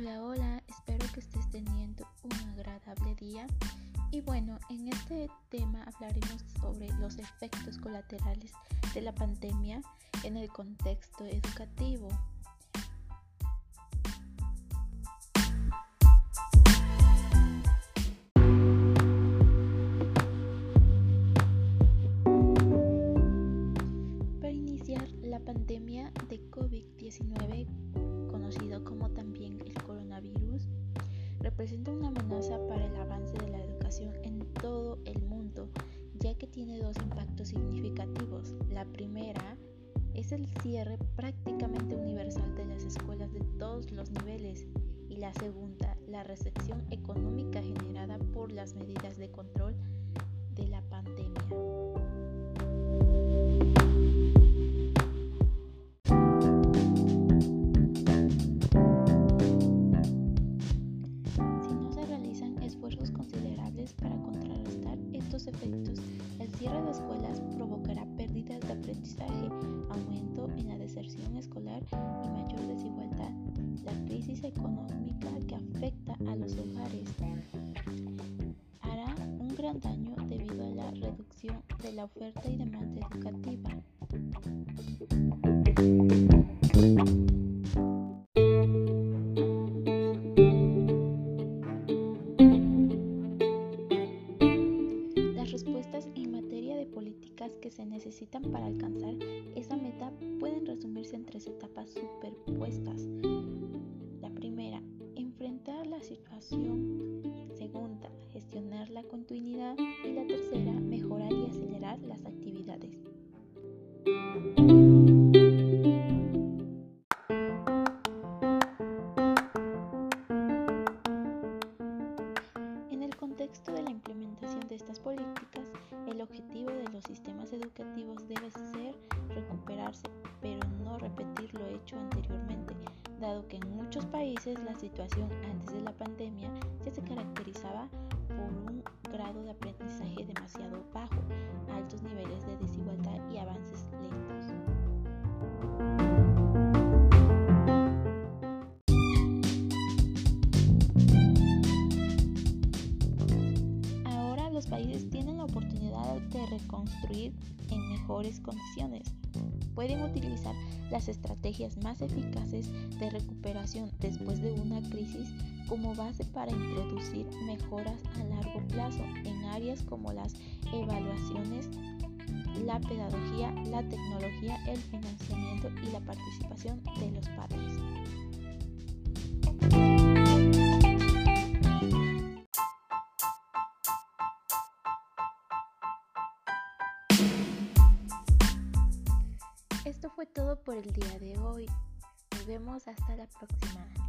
Hola, hola, espero que estés teniendo un agradable día. Y bueno, en este tema hablaremos sobre los efectos colaterales de la pandemia en el contexto educativo. Para iniciar la pandemia de COVID-19, conocido como también el representa una amenaza para el avance de la educación en todo el mundo, ya que tiene dos impactos significativos. La primera es el cierre prácticamente universal de las escuelas de todos los niveles y la segunda, la recepción económica generada por las medidas de control para contrarrestar estos efectos, el cierre de escuelas provocará pérdidas de aprendizaje, aumento en la deserción escolar y mayor desigualdad. La crisis económica que afecta a los hogares hará un gran daño debido a la reducción de la oferta y demanda Las respuestas en materia de políticas que se necesitan para alcanzar esa meta pueden resumirse en tres etapas superpuestas. La primera, enfrentar la situación. Segunda, gestionar la continuidad. Y la tercera, mejorar y acelerar las actividades. En el contexto de implementación de estas políticas, el objetivo de los sistemas educativos debe ser recuperarse, pero no repetir lo hecho anteriormente, dado que en muchos países la situación antes de la pandemia ya se caracterizaba por un grado de aprendizaje demasiado bajo, los países tienen la oportunidad de reconstruir en mejores condiciones. Pueden utilizar las estrategias más eficaces de recuperación después de una crisis como base para introducir mejoras a largo plazo en áreas como las evaluaciones, la pedagogía, la tecnología, el financiamiento y la participación de los padres. Esto fue todo por el día de hoy. Nos vemos hasta la próxima.